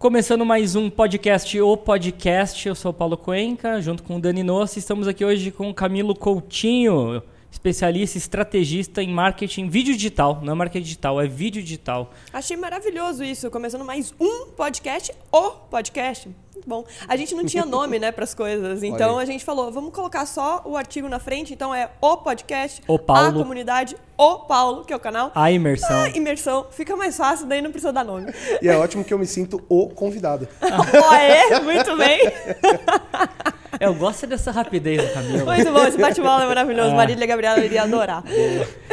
Começando mais um podcast, o podcast. Eu sou o Paulo Cuenca, junto com o Dani Nossi. Estamos aqui hoje com o Camilo Coutinho, especialista estrategista em marketing vídeo digital. Não é marketing digital, é vídeo digital. Achei maravilhoso isso. Começando mais um podcast, o podcast. Muito bom. A gente não tinha nome, né, para as coisas. Então a gente falou, vamos colocar só o artigo na frente. Então é o podcast, o Paulo. a comunidade, o Paulo, que é o canal. A imersão. A imersão. Fica mais fácil, daí não precisa dar nome. E é ótimo que eu me sinto o convidado. Ó, é? Muito bem. Eu gosto dessa rapidez do Camilo. Muito bom, esse bate-bola é maravilhoso. É. Marília Gabriela iria adorar.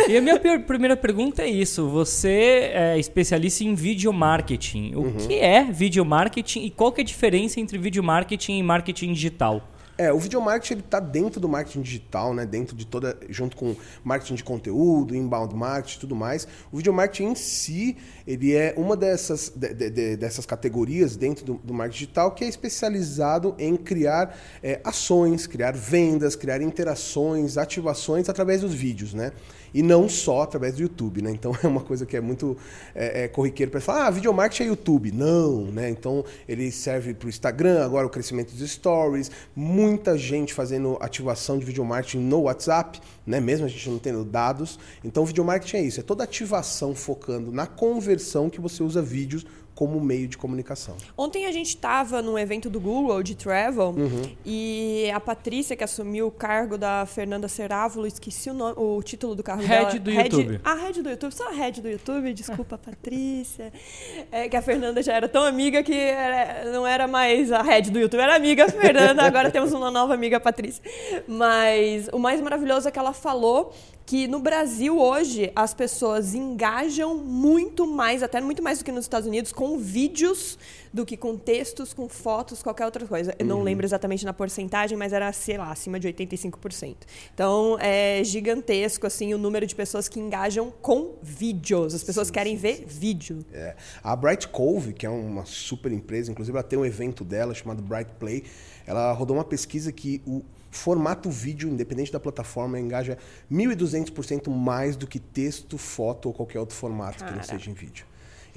E a minha primeira pergunta é isso. Você é especialista em vídeo marketing. O uhum. que é vídeo marketing e qual que é a diferença entre vídeo marketing e marketing digital? É, o video marketing ele está dentro do marketing digital, né? Dentro de toda, junto com marketing de conteúdo, inbound marketing, tudo mais. O video marketing em si, ele é uma dessas, de, de, dessas categorias dentro do, do, marketing digital que é especializado em criar é, ações, criar vendas, criar interações, ativações através dos vídeos, né? E não só através do YouTube, né? Então é uma coisa que é muito é, é corriqueiro para falar, ah, video marketing é YouTube. Não, né? Então ele serve para o Instagram, agora o crescimento dos stories, muita gente fazendo ativação de video marketing no WhatsApp, né? Mesmo a gente não tendo dados. Então o video marketing é isso, é toda ativação focando na conversão que você usa vídeos como meio de comunicação. Ontem a gente estava num evento do Google de Travel uhum. e a Patrícia, que assumiu o cargo da Fernanda Cerávulo, esqueci o, nome, o título do cargo head dela. Do head do YouTube. A head do YouTube, só a head do YouTube, desculpa, Patrícia. É que a Fernanda já era tão amiga que era, não era mais a head do YouTube, era amiga Fernanda, agora temos uma nova amiga, a Patrícia. Mas o mais maravilhoso é que ela falou que no Brasil hoje as pessoas engajam muito mais, até muito mais do que nos Estados Unidos, com vídeos do que com textos, com fotos, qualquer outra coisa. Eu não uhum. lembro exatamente na porcentagem, mas era, sei lá, acima de 85%. Então é gigantesco assim o número de pessoas que engajam com vídeos. As pessoas sim, querem sim, ver sim. vídeo. É. A Bright Cove, que é uma super empresa, inclusive ela tem um evento dela chamado Bright Play, ela rodou uma pesquisa que o formato vídeo, independente da plataforma, engaja 1.200% mais do que texto, foto ou qualquer outro formato Cara. que não seja em vídeo.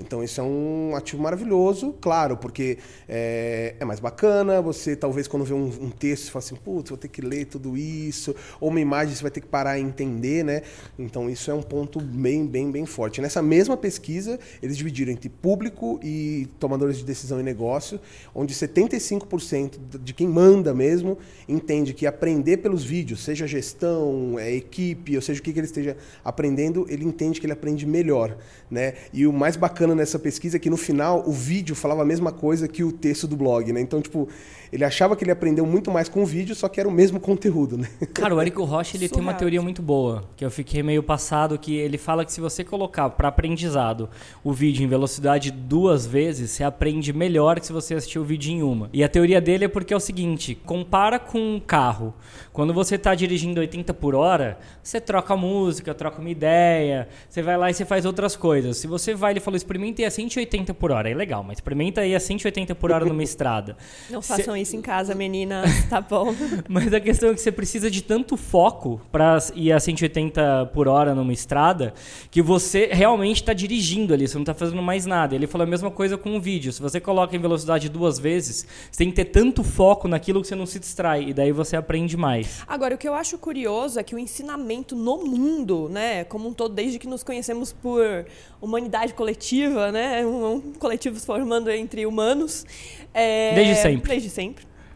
Então isso é um ativo maravilhoso, claro, porque é, é mais bacana, você talvez quando vê um, um texto, você fala assim, putz, vou ter que ler tudo isso, ou uma imagem você vai ter que parar e entender, né? Então isso é um ponto bem, bem, bem forte. Nessa mesma pesquisa, eles dividiram entre público e tomadores de decisão e negócio, onde 75% de quem manda mesmo entende que aprender pelos vídeos, seja gestão, é, equipe, ou seja o que, que ele esteja aprendendo, ele entende que ele aprende melhor, né? E o mais bacana bacana nessa pesquisa é que no final o vídeo falava a mesma coisa que o texto do blog, né? Então, tipo, ele achava que ele aprendeu muito mais com o vídeo, só que era o mesmo conteúdo, né? Cara, o Érico Rocha, ele tem uma teoria muito boa, que eu fiquei meio passado, que ele fala que se você colocar para aprendizado o vídeo em velocidade duas vezes, você aprende melhor que se você assistir o vídeo em uma. E a teoria dele é porque é o seguinte, compara com um carro. Quando você está dirigindo 80 por hora, você troca música, troca uma ideia, você vai lá e você faz outras coisas. Se você vai, ele falou, experimenta ir a 180 por hora, é legal, mas experimenta ir a 180 por hora numa estrada. Não façam isso em casa, meninas, tá bom. Mas a questão é que você precisa de tanto foco para ir a 180 por hora numa estrada que você realmente está dirigindo ali, você não está fazendo mais nada. Ele falou a mesma coisa com o vídeo. Se você coloca em velocidade duas vezes, você tem que ter tanto foco naquilo que você não se distrai e daí você aprende mais. Agora, o que eu acho curioso é que o ensinamento no mundo, né, como um todo, desde que nos conhecemos por humanidade coletiva, né, um, um coletivo se formando entre humanos, é, desde sempre. Desde sempre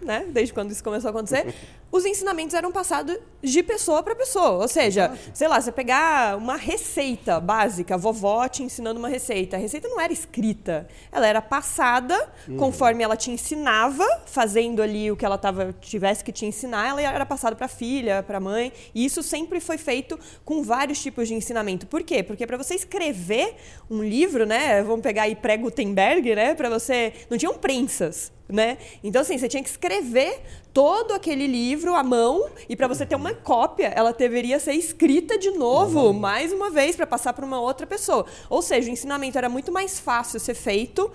né? Desde quando isso começou a acontecer, os ensinamentos eram passados de pessoa para pessoa. Ou seja, sei lá, você pegar uma receita básica, vovó te ensinando uma receita. A receita não era escrita, ela era passada uhum. conforme ela te ensinava, fazendo ali o que ela tava, tivesse que te ensinar, ela era passada para filha, para mãe. E isso sempre foi feito com vários tipos de ensinamento. Por quê? Porque para você escrever um livro, né? Vamos pegar aí pré-Gutenberg, né? Para você. Não tinham prensas né? Então, assim, você tinha que escrever todo aquele livro à mão e para você ter uma cópia, ela deveria ser escrita de novo, uhum. mais uma vez, para passar para uma outra pessoa. Ou seja, o ensinamento era muito mais fácil ser feito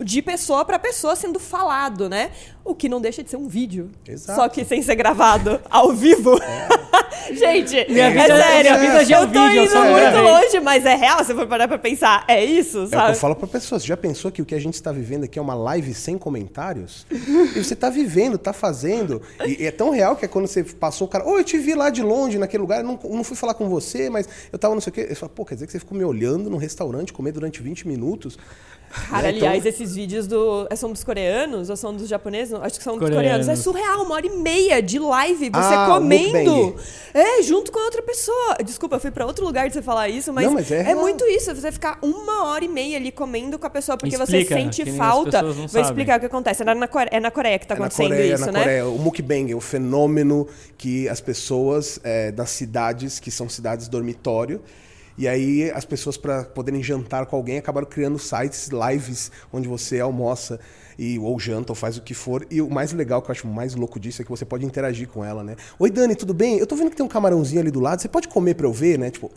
de pessoa para pessoa sendo falado, né? O que não deixa de ser um vídeo. Exato. Só que sem ser gravado ao vivo. Gente, Minha é vida- sério. minha vida já é eu tô vídeo, eu indo só muito gravei. longe, mas é real. Se for parar pra pensar, é isso, É o que sabe? eu falo pra pessoas. Já pensou que o que a gente está vivendo aqui é uma live sem comentários? e você tá vivendo, tá fazendo. E, é tão real que é quando você passou o cara. Ô, eu te vi lá de longe naquele lugar, eu não, não fui falar com você, mas eu tava não sei o quê. Eu falo, pô, quer dizer que você ficou me olhando no restaurante comer durante 20 minutos? Cara, aliás, Então- esses vídeos do. São dos coreanos ou são dos japoneses? Acho que são dos Coreanos. coreanos. É surreal, uma hora e meia de live, você Ah, comendo. É, junto com outra pessoa. Desculpa, eu fui pra outro lugar de você falar isso, mas, Não, mas é real. muito isso. Você ficar uma hora e meia ali comendo com a pessoa porque Explica, você sente falta. Vou sabem. explicar o que acontece. É na, é na Coreia que tá É acontecendo Coreia, isso, na né? Coreia. O mukbang é o fenômeno que as pessoas é, das cidades, que são cidades dormitório, e aí as pessoas, para poderem jantar com alguém, acabaram criando sites, lives, onde você almoça e, ou janta, ou faz o que for. E o mais legal, que eu acho mais louco disso, é que você pode interagir com ela, né? Oi, Dani, tudo bem? Eu tô vendo que tem um camarãozinho ali do lado, você pode comer pra eu ver, né? Tipo,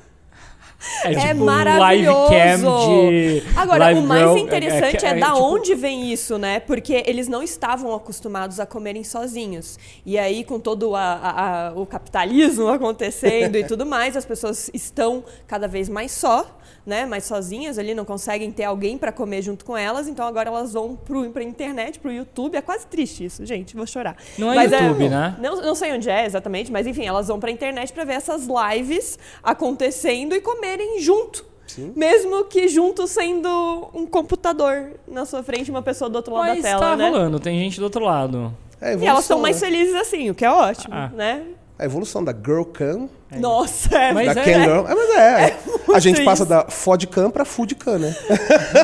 É, É tipo um maravilhoso. live cam de. Agora, live o mais girl, interessante é, é da tipo- onde vem isso, né? Porque eles não estavam acostumados a comerem sozinhos. E aí, com todo a- a- a- o capitalismo acontecendo e tudo mais, as pessoas estão cada vez mais só, né? Mais sozinhas ali, não conseguem ter alguém para comer junto com elas. Então agora elas vão pro, pra internet, pro YouTube. É quase triste isso, gente. Vou chorar. Não é Mas YouTube, né? Não, não sei onde é exatamente, mas enfim, elas vão pra internet pra ver essas lives acontecendo e comerem junto. Sim. Mesmo que junto sendo um computador na sua frente e uma pessoa do outro lado Mas da tela, tá né? rolando, tem gente do outro lado. é a E evolução, elas estão mais né? felizes assim, o que é ótimo, Ah. né? A evolução da girl cam, Nossa, é, Mas da é, Ken né? Girl. É, mas é. A gente isso. passa da fodcam pra foodcam, né?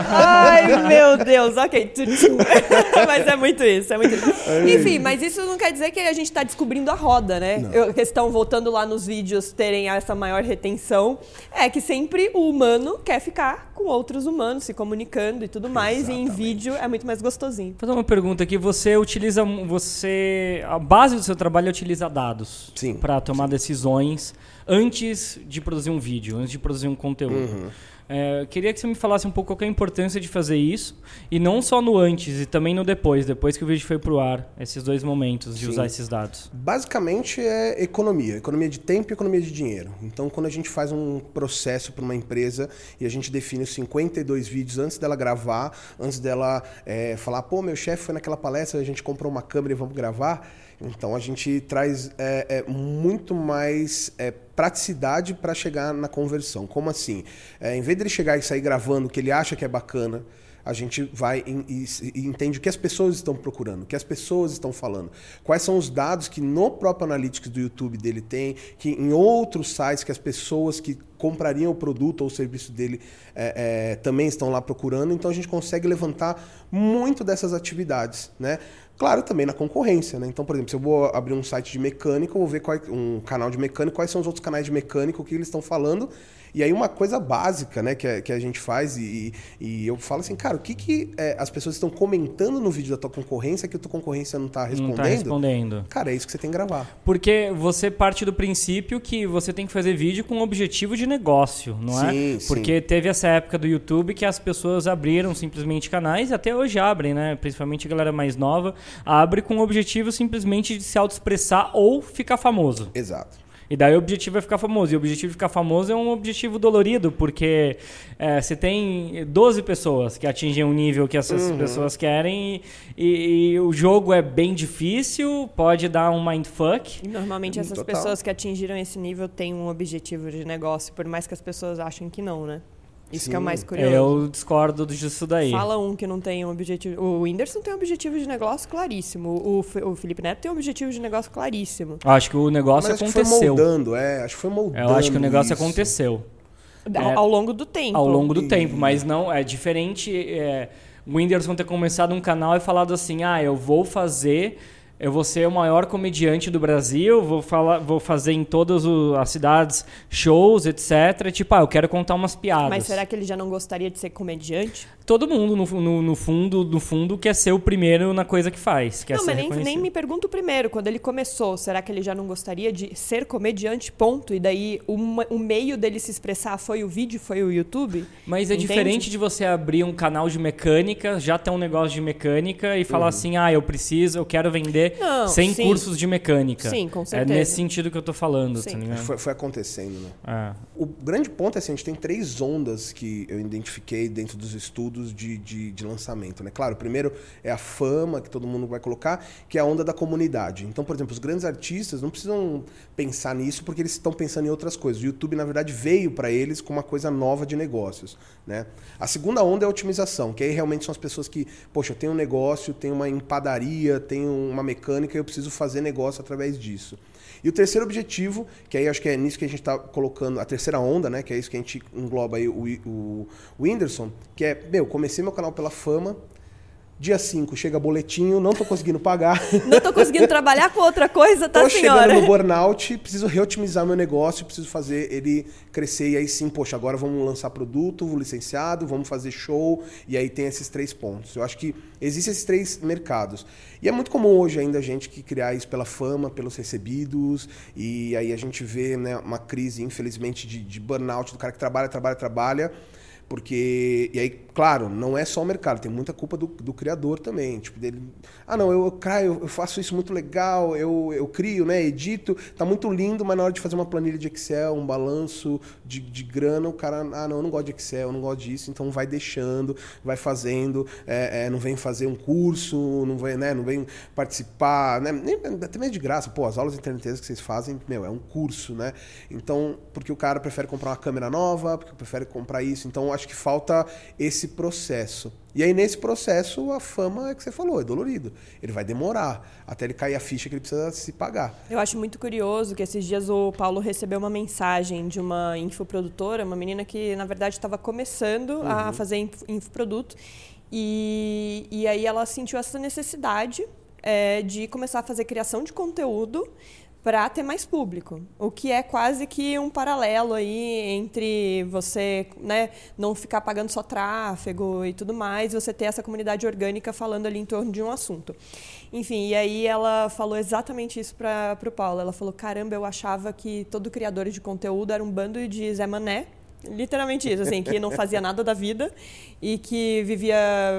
Ai, meu Deus, ok. Mas é muito isso, é muito isso. Enfim, mas isso não quer dizer que a gente está descobrindo a roda, né? Eu, que estão voltando lá nos vídeos terem essa maior retenção. É que sempre o humano quer ficar com outros humanos, se comunicando e tudo mais. E em Exatamente. vídeo é muito mais gostosinho. Vou fazer uma pergunta aqui. Você utiliza. Você. A base do seu trabalho é utilizar dados Sim, para tomar decisões antes de produzir um vídeo, antes de produzir um conteúdo. Uhum. É, queria que você me falasse um pouco qual é a importância de fazer isso. E não só no antes, e também no depois, depois que o vídeo foi pro ar. Esses dois momentos de Sim. usar esses dados. Basicamente é economia, economia de tempo e economia de dinheiro. Então, quando a gente faz um processo para uma empresa e a gente define os 52 vídeos antes dela gravar, antes dela é, falar, pô, meu chefe foi naquela palestra, a gente comprou uma câmera e vamos gravar. Então, a gente traz é, é, muito mais é, praticidade para chegar na conversão. Como assim? É, em vez dele chegar e sair gravando o que ele acha que é bacana, a gente vai e, e entende o que as pessoas estão procurando, o que as pessoas estão falando, quais são os dados que no próprio Analytics do YouTube dele tem, que em outros sites que as pessoas que comprariam o produto ou o serviço dele é, é, também estão lá procurando, então a gente consegue levantar muito dessas atividades, né? Claro, também na concorrência, né? Então, por exemplo, se eu vou abrir um site de mecânico, eu vou ver qual, um canal de mecânico, quais são os outros canais de mecânico, o que eles estão falando. E aí uma coisa básica, né, que a, que a gente faz, e, e eu falo assim, cara, o que, que é, as pessoas estão comentando no vídeo da tua concorrência que a tua concorrência não está respondendo? Não tá respondendo. Cara, é isso que você tem que gravar. Porque você parte do princípio que você tem que fazer vídeo com objetivo de negócio, não Sim, é? sim. Porque teve essa época do YouTube que as pessoas abriram simplesmente canais, e até hoje abrem, né? Principalmente a galera mais nova, abre com o objetivo simplesmente de se autoexpressar ou ficar famoso. Exato. E daí o objetivo é ficar famoso. E o objetivo de ficar famoso é um objetivo dolorido, porque é, você tem 12 pessoas que atingem um nível que essas Uhum. pessoas querem e, e- e o jogo é bem difícil, pode dar um mindfuck. E normalmente essas Total. pessoas que atingiram esse nível têm um objetivo de negócio, por mais que as pessoas achem que não, né? Isso que é o Sim. mais curioso. Eu discordo disso daí. Fala um que não tem um objetivo. O Whindersson tem um objetivo de negócio claríssimo. O, F- o Felipe Neto tem um objetivo de negócio claríssimo. Acho que o negócio Mas acho que foi aconteceu. moldando, é, acho que foi moldando Eu acho que o negócio isso. aconteceu. Ao, É. ao longo do tempo. ao longo do E- tempo, mas não é diferente. É, o Whindersson ter começado um canal e falado assim: ah, eu vou fazer eu vou ser o maior comediante do Brasil, vou, falar, vou fazer em todas as cidades shows, etc. Tipo, ah, eu quero contar umas piadas. Mas será que ele já não gostaria de ser comediante? Todo mundo, no, no, no fundo, no fundo, quer ser o primeiro na coisa que faz. Quer não, mas nem, nem me pergunto primeiro. Quando ele começou, será que ele já não gostaria de ser comediante, ponto? E daí uma, o meio dele se expressar foi o vídeo, foi o YouTube? Mas é Entende? diferente de você abrir um canal de mecânica, já ter um negócio de mecânica e falar uhum. assim, ah, eu preciso, eu quero vender não, 100 sim. cursos de mecânica. Sim, com certeza. É nesse sentido que eu tô falando, tá foi, foi, acontecendo, né? É. O grande ponto é assim, a gente tem três ondas que eu identifiquei dentro dos estudos de, de, de lançamento, né? Claro, o primeiro é a fama que todo mundo vai colocar, que é a onda da comunidade. Então, por exemplo, os grandes artistas não precisam pensar nisso porque eles estão pensando em outras coisas. O YouTube, na verdade, veio para eles com uma coisa nova de negócios, né? A segunda onda é a otimização, que aí realmente são as pessoas que, poxa, eu tenho um negócio, tenho uma empadaria, tenho uma mecânica, eu preciso fazer negócio através disso. E o terceiro objetivo, que aí acho que é nisso que a gente está colocando, a terceira onda, né? Que é isso que a gente engloba aí o, o, o Whindersson, que é, meu, comecei meu canal pela fama, Dia 5 chega boletinho, não tô conseguindo pagar. Não tô conseguindo trabalhar com outra coisa, tá, tô senhora? Tô chegando no burnout, preciso reotimizar meu negócio, preciso fazer ele crescer. E aí sim, poxa, agora vamos lançar produto, licenciado, vamos fazer show. E aí tem esses três pontos. Eu acho que existem esses três mercados. E é muito comum hoje ainda a gente que criar isso pela fama, pelos recebidos. E aí a gente vê né, uma crise, infelizmente, de, de burnout do cara que trabalha, trabalha, trabalha porque, e aí, claro, não é só o mercado, tem muita culpa do, do criador também. Tipo, dele, ah, não, eu, eu, eu faço isso muito legal, eu, eu crio, né, edito, tá muito lindo, mas na hora de fazer uma planilha de Excel, um balanço de, de grana, o cara, ah, não, eu não gosto de Excel, eu não gosto disso, então vai deixando, vai fazendo, é, é, não vem fazer um curso, não vem, né, não vem participar, né, nem, até mesmo de graça, pô, as aulas internetas que vocês fazem, meu, é um curso, né, então, porque o cara prefere comprar uma câmera nova, porque prefere comprar isso, então acho que falta esse processo. E aí, nesse processo, a fama é que você falou, é dolorido. Ele vai demorar até ele cair a ficha que ele precisa se pagar. Eu acho muito curioso que esses dias o Paulo recebeu uma mensagem de uma infoprodutora, uma menina que, na verdade, estava começando uhum. a fazer infoproduto. E, e aí ela sentiu essa necessidade é, de começar a fazer criação de conteúdo para ter mais público, o que é quase que um paralelo aí entre você né, não ficar pagando só tráfego e tudo mais, você ter essa comunidade orgânica falando ali em torno de um assunto. Enfim, e aí ela falou exatamente isso para o Paulo. Ela falou: caramba, eu achava que todo criador de conteúdo era um bando de Zé Mané, literalmente isso, assim, que não fazia nada da vida e que vivia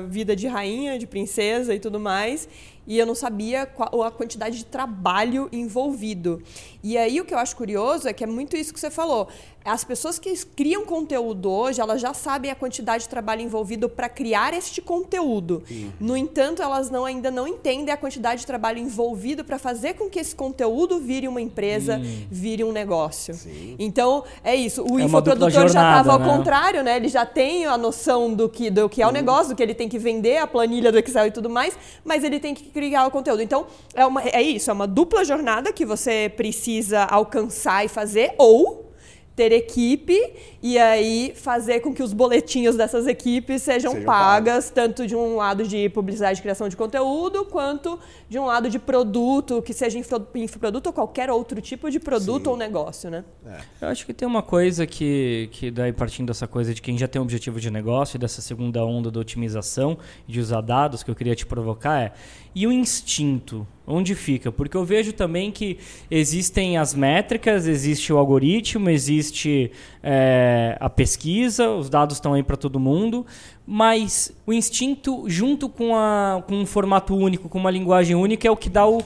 vida de rainha, de princesa e tudo mais, e eu não sabia qual, a quantidade de trabalho envolvido. E aí o que eu acho curioso é que é muito isso que você falou. As pessoas que criam conteúdo hoje, elas já sabem a quantidade de trabalho envolvido para criar este conteúdo. Sim. No entanto, elas não, ainda não entendem a quantidade de trabalho envolvido para fazer com que esse conteúdo vire uma empresa, Sim. vire um negócio. Sim. Então, é isso. O é infoprodutor já estava ao né? contrário, né? Ele já tem a noção do que, do que é o negócio, do que ele tem que vender, a planilha do Excel e tudo mais, mas ele tem que criar o conteúdo. Então, é, uma, é isso, é uma dupla jornada que você precisa alcançar e fazer, ou ter equipe e aí fazer com que os boletinhos dessas equipes sejam, sejam pagas, tanto de um lado de publicidade e criação de conteúdo, quanto de um lado de produto, que seja infoproduto ou qualquer outro tipo de produto Sim. ou negócio, né? É. Eu acho que tem uma coisa que, que daí partindo dessa coisa de quem já tem um objetivo de negócio e dessa segunda onda da otimização de usar dados que eu queria te provocar é e o instinto? Onde fica? Porque eu vejo também que existem as métricas, existe o algoritmo, existe é, a pesquisa, os dados estão aí para todo mundo, mas o instinto, junto com, a, com um formato único, com uma linguagem única, é o que dá o.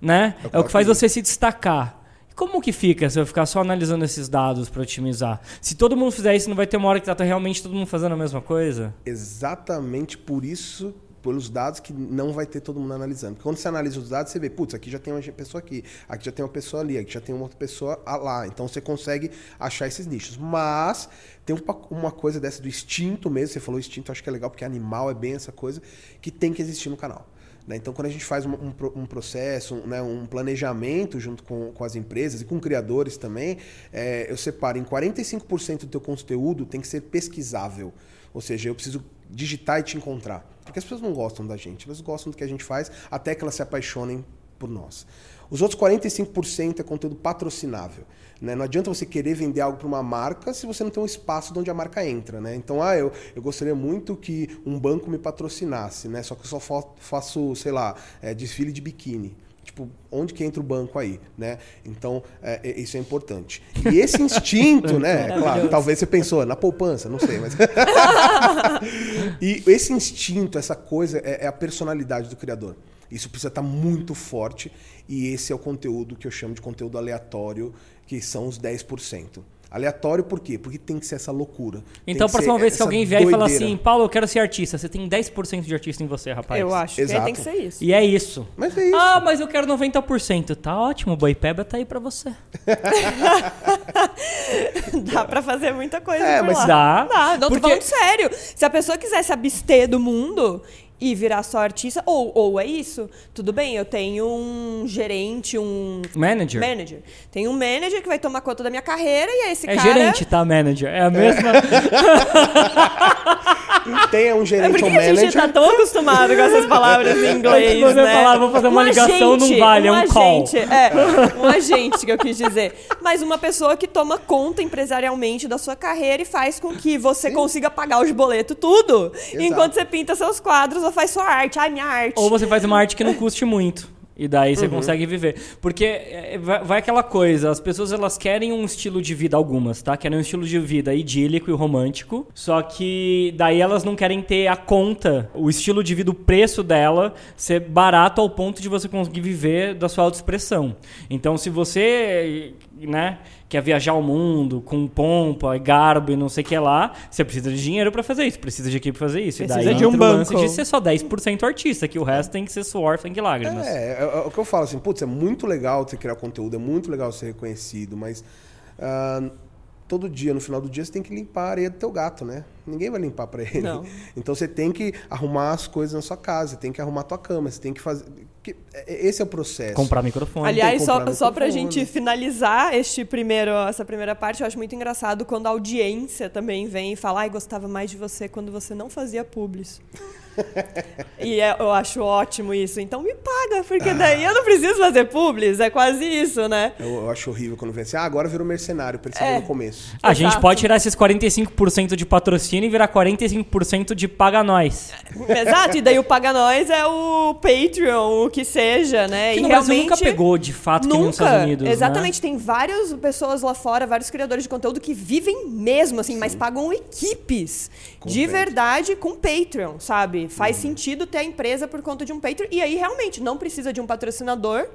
Né? É o que faz você se destacar. Como que fica se eu ficar só analisando esses dados para otimizar? Se todo mundo fizer isso, não vai ter uma hora que tá realmente todo mundo fazendo a mesma coisa? Exatamente por isso pelos dados que não vai ter todo mundo analisando. Porque quando você analisa os dados, você vê, putz, aqui já tem uma pessoa aqui, aqui já tem uma pessoa ali, aqui já tem uma outra pessoa lá. Então você consegue achar esses nichos. Mas tem uma coisa dessa do instinto mesmo, você falou instinto, acho que é legal, porque animal é bem essa coisa, que tem que existir no canal. Né? Então, quando a gente faz um, um, um processo, um, né, um planejamento junto com, com, as empresas e com criadores também, é, eu separo em 45% do teu conteúdo tem que ser pesquisável. Ou seja, eu preciso digitar e te encontrar. Porque as pessoas não gostam da gente, elas gostam do que a gente faz, até que elas se apaixonem por nós. Os outros 45% é conteúdo patrocinável. Né? Não adianta você querer vender algo para uma marca se você não tem um espaço onde a marca entra. Né? Então, ah, eu, eu gostaria muito que um banco me patrocinasse, né? só que eu só faço, sei lá, é, desfile de biquíni. Tipo, onde que entra o banco aí, né? Então, é, é isso é importante. E esse instinto, né? Claro, talvez você pensou na poupança, não sei, mas... e esse instinto, essa coisa, é, é a personalidade do criador. Isso precisa estar muito forte e esse é o conteúdo que eu chamo de conteúdo aleatório, que são os 10%. Aleatório por quê? Porque tem que ser essa loucura. Então, a próxima vez que alguém vier doideira. e falar assim, Paulo, eu quero ser artista, você tem 10% de artista em você, rapaz. Eu acho Exato. que tem que ser isso. E é isso. Mas é isso. Ah, mas eu quero 90%. Tá ótimo, o Boipeba tá aí pra você. dá pra fazer muita coisa É, mas lá. dá. Dá, não, porque... tô falando sério. Se a pessoa quiser se abster do mundo e virar só artista, ou, ou é isso, tudo bem, eu tenho um gerente, um... Manager? Manager. Tem um manager que vai tomar conta da minha carreira e é esse é cara... É gerente, tá? Manager. É a mesma... tem um gerente é ou manager... a gente tá tão acostumado com essas palavras em inglês, você né? falar, vou fazer uma um ligação, agente, não vale, é um, um call. Agente, é, um agente que eu quis dizer. Mas uma pessoa que toma conta empresarialmente da sua carreira e faz com que você Sim. consiga pagar os boletos, tudo, Exato. enquanto você pinta seus quadros ou faz sua arte. Ai, minha arte. Ou você faz uma arte que não custe muito. E daí você uhum. consegue viver. Porque é, vai aquela coisa, as pessoas elas querem um estilo de vida, algumas, tá? Querem um estilo de vida idílico e romântico. Só que daí elas não querem ter a conta, o estilo de vida, o preço dela ser barato ao ponto de você conseguir viver da sua autoexpressão. Então, se você, né, quer viajar ao mundo com pompa e garbo e não sei o que lá, você precisa de dinheiro para fazer isso, precisa de equipe para fazer isso. Precisa e daí de um banco. de ser só 10% artista, que o resto tem que ser suor, sangue e lágrimas. É, é, é, o que eu falo assim, putz, é muito legal você criar conteúdo, é muito legal ser reconhecido, mas uh, todo dia, no final do dia, você tem que limpar a areia do teu gato, né? Ninguém vai limpar para ele. Não. Então você tem que arrumar as coisas na sua casa, você tem que arrumar a tua cama, você tem que fazer. Esse é o processo. Comprar microfone. Aliás, só, microfone. só pra gente finalizar este primeiro, essa primeira parte, eu acho muito engraçado quando a audiência também vem e fala, ai, gostava mais de você quando você não fazia publis. E é, eu acho ótimo isso. Então me paga, porque daí eu não preciso fazer publis. É quase isso, né? Eu, eu acho horrível quando vem assim, ah, agora virou mercenário, percebi é. no começo. A gente pode tirar esses 45% de patrocínio e virar 45% de paga nós. Exato, e daí o paga nós é o Patreon, o que seja, né? Que e no realmente nunca pegou de fato nunca, que nos Estados Unidos. Né? Exatamente, né? tem várias pessoas lá fora, vários criadores de conteúdo que vivem mesmo, assim, Sim. mas pagam equipes com de verdade com Patreon, sabe? Faz uhum. sentido ter a empresa por conta de um Patreon. E aí, realmente, não precisa de um patrocinador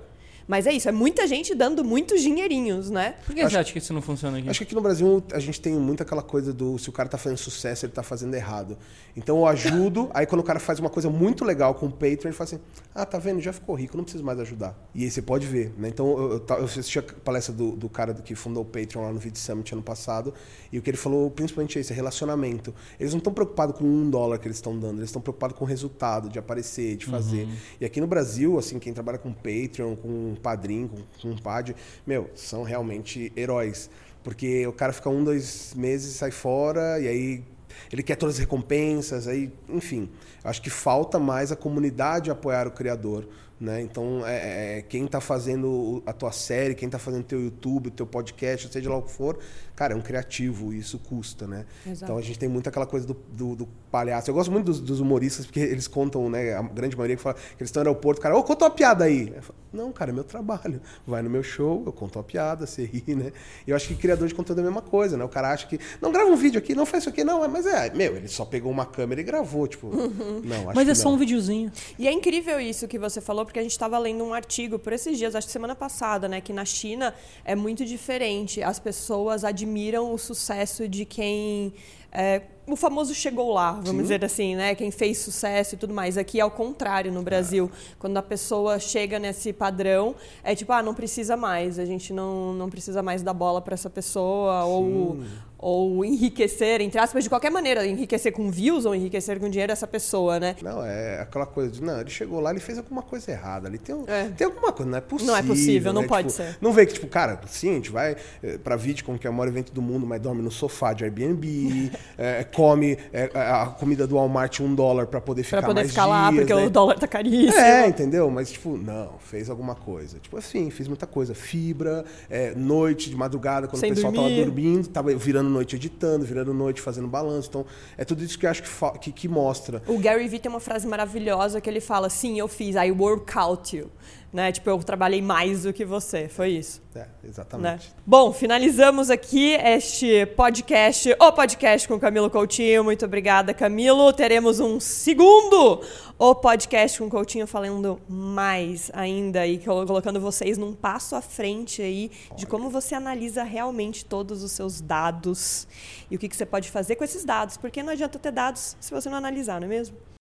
mas é isso, é muita gente dando muitos dinheirinhos, né? Por que acho, você acha que isso não funciona aqui? Acho que aqui no Brasil a gente tem muito aquela coisa do se o cara tá fazendo sucesso, ele tá fazendo errado. Então eu ajudo, aí quando o cara faz uma coisa muito legal com o Patreon, ele fala assim: ah, tá vendo, já ficou rico, não preciso mais ajudar. E aí você pode ver, né? Então eu, eu, eu assisti a palestra do, do cara que fundou o Patreon lá no Video Summit ano passado, e o que ele falou principalmente é isso: é relacionamento. Eles não estão preocupados com um dólar que eles estão dando, eles estão preocupados com o resultado, de aparecer, de fazer. Uhum. E aqui no Brasil, assim, quem trabalha com Patreon, com padrinho, com, com um pad, meu, são realmente heróis. Porque o cara fica um, dois meses, sai fora, e aí ele quer todas as recompensas, aí, enfim. Acho que falta mais a comunidade apoiar o criador. Né? Então, é, é quem está fazendo a tua série, quem está fazendo teu YouTube, teu podcast, seja lá o que for, cara, é um criativo e isso custa, né? Exato. Então a gente tem muito aquela coisa do, do, do palhaço. Eu gosto muito dos, dos, humoristas porque eles contam, né? A grande maioria que fala que eles estão no aeroporto, cara, ô, conta uma piada aí. Falo, não, cara, é meu trabalho. Vai no meu show, eu conto uma piada, você ri, né? E eu acho que criador de conteúdo é a mesma coisa, né? O cara acha que, não, grava um vídeo aqui, não faz isso aqui, não, mas é, meu, ele só pegou uma câmera e gravou, tipo, uhum. não, acho Mas é não. só um videozinho. E é incrível isso que você falou, porque a gente estava lendo um artigo por esses dias, acho que semana passada, né? Que na China é muito diferente. As pessoas admiram o sucesso de quem. É, o famoso chegou lá, vamos Sim. dizer assim, né? Quem fez sucesso e tudo mais. Aqui é o contrário no Brasil. É. Quando a pessoa chega nesse padrão, é tipo, ah, não precisa mais, a gente não, não precisa mais dar bola para essa pessoa, Sim. ou, ou enriquecer, entre aspas, de qualquer maneira, enriquecer com views ou enriquecer com dinheiro essa pessoa, né? Não, é aquela coisa de, não, ele chegou lá, ele fez alguma coisa errada, ali tem, é. tem alguma coisa, não é possível. Não é possível, né? não pode tipo, ser. Não vê que, tipo, cara, sim, a gente vai eh, pra VidCon, que é o maior evento do mundo, mas dorme no sofá de Airbnb, é, come é, a comida do Walmart um dólar para poder ficar Pra poder mais ficar lá, dias, porque né? o dólar tá caríssimo. É, entendeu? Mas, tipo, não, fez alguma coisa. Tipo assim, fiz muita coisa. Fibra, é, noite, de madrugada, quando Sem o pessoal dormir. tava dormindo, tava virando noite editando, virando noite fazendo balanço. Então, é tudo isso que eu acho que, que, que mostra. O Gary Vee tem uma frase maravilhosa que ele fala: Sim, eu fiz, I work out you. Né? Tipo, eu trabalhei mais do que você. Foi isso. É, Né? exatamente. Bom, finalizamos aqui este podcast, o podcast com Camilo Coutinho. Muito obrigada, Camilo. Teremos um segundo o podcast com Coutinho falando mais ainda e colo- colocando vocês num passo à frente aí de como você analisa realmente todos os seus dados e o que, que você pode fazer com esses dados, porque não adianta ter dados se você não analisar, não é mesmo?